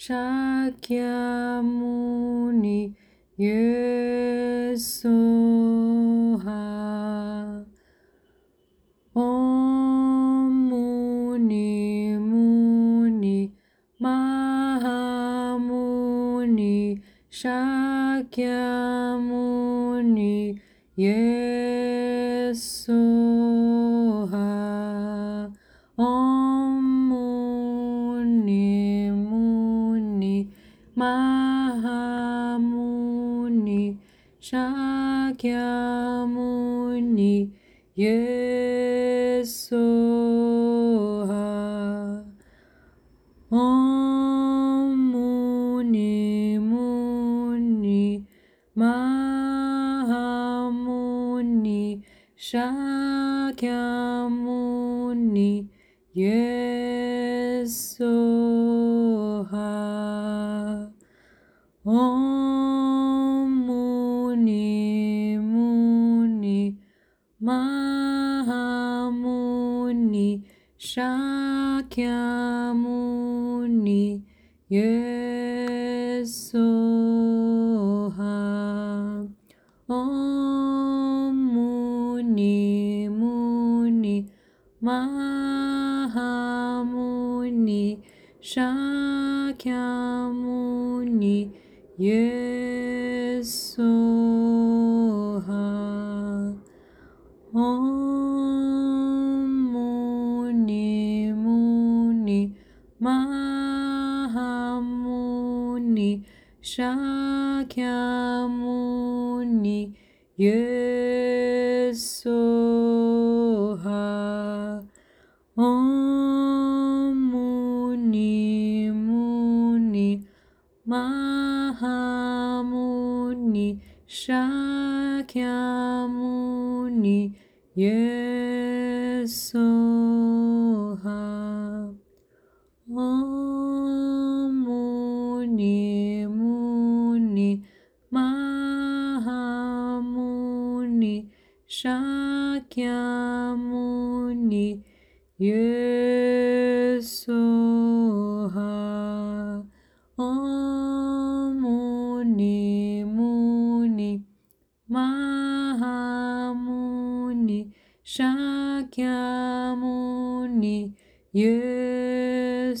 Shakyamuni Yesoha. Om Muni Muni Mahamuni Shakyamuni Yesoha Shakyamuni Yesoha Om Muni Muni Mahamuni Shakyamuni Yesoha Om Shakyamuni Yesoha. Om Muni Muni Mahamuni Shakyamuni Yesoha Mahamuni Shakyamuni Yesoha Om Muni Muni Mahamuni Shakyamuni Yesoha Om Muni Muni Mahamuni Shakyamuni Yesoha Om Muni Muni Mahamuni Shakyamuni Yesoha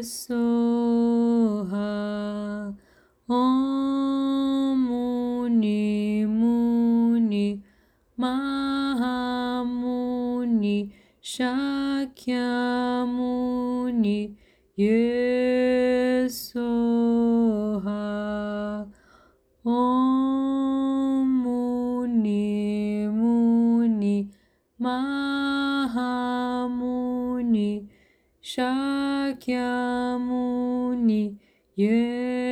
Yesoha Om Muni Muni Mahamuni Shakyamuni Yesoha Om Muni Muni Mahamuni Shakyamuni Yesoha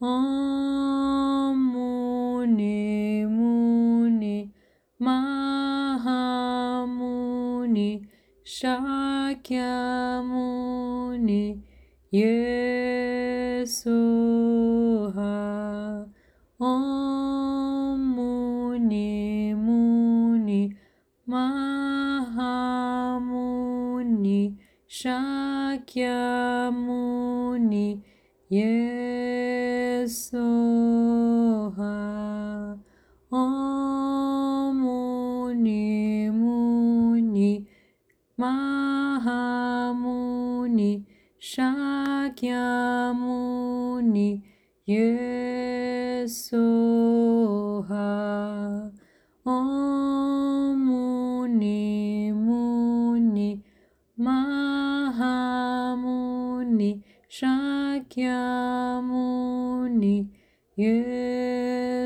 Om Muni Muni Mahamuni Shakyamuni Yesoha Yesoha Omuni Muni Mahamuni Shakyamuni Yesoha Omuni Muni Mahamuni shakyamuni yesoha.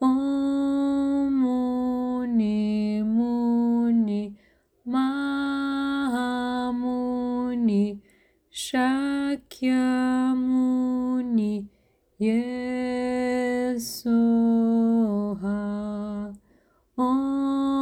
Om muni muni mahamuni shakyamuni yesoha. om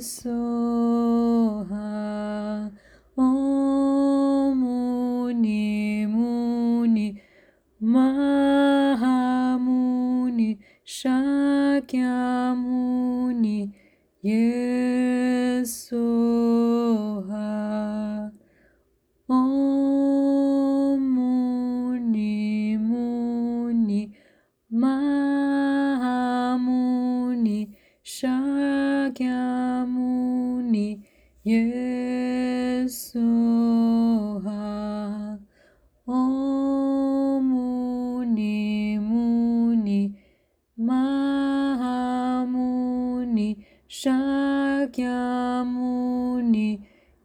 Soha Om Muni Muni Mahamuni Shakyamuni Yeso Shakyamuni Yesoha Omuni Muni Mahamuni Shakyamuni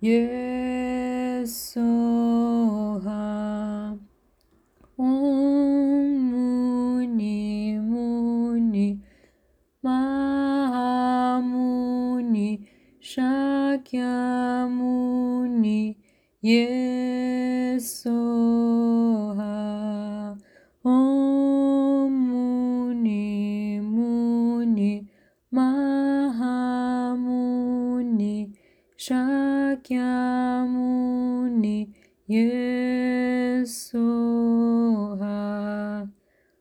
Yesoha You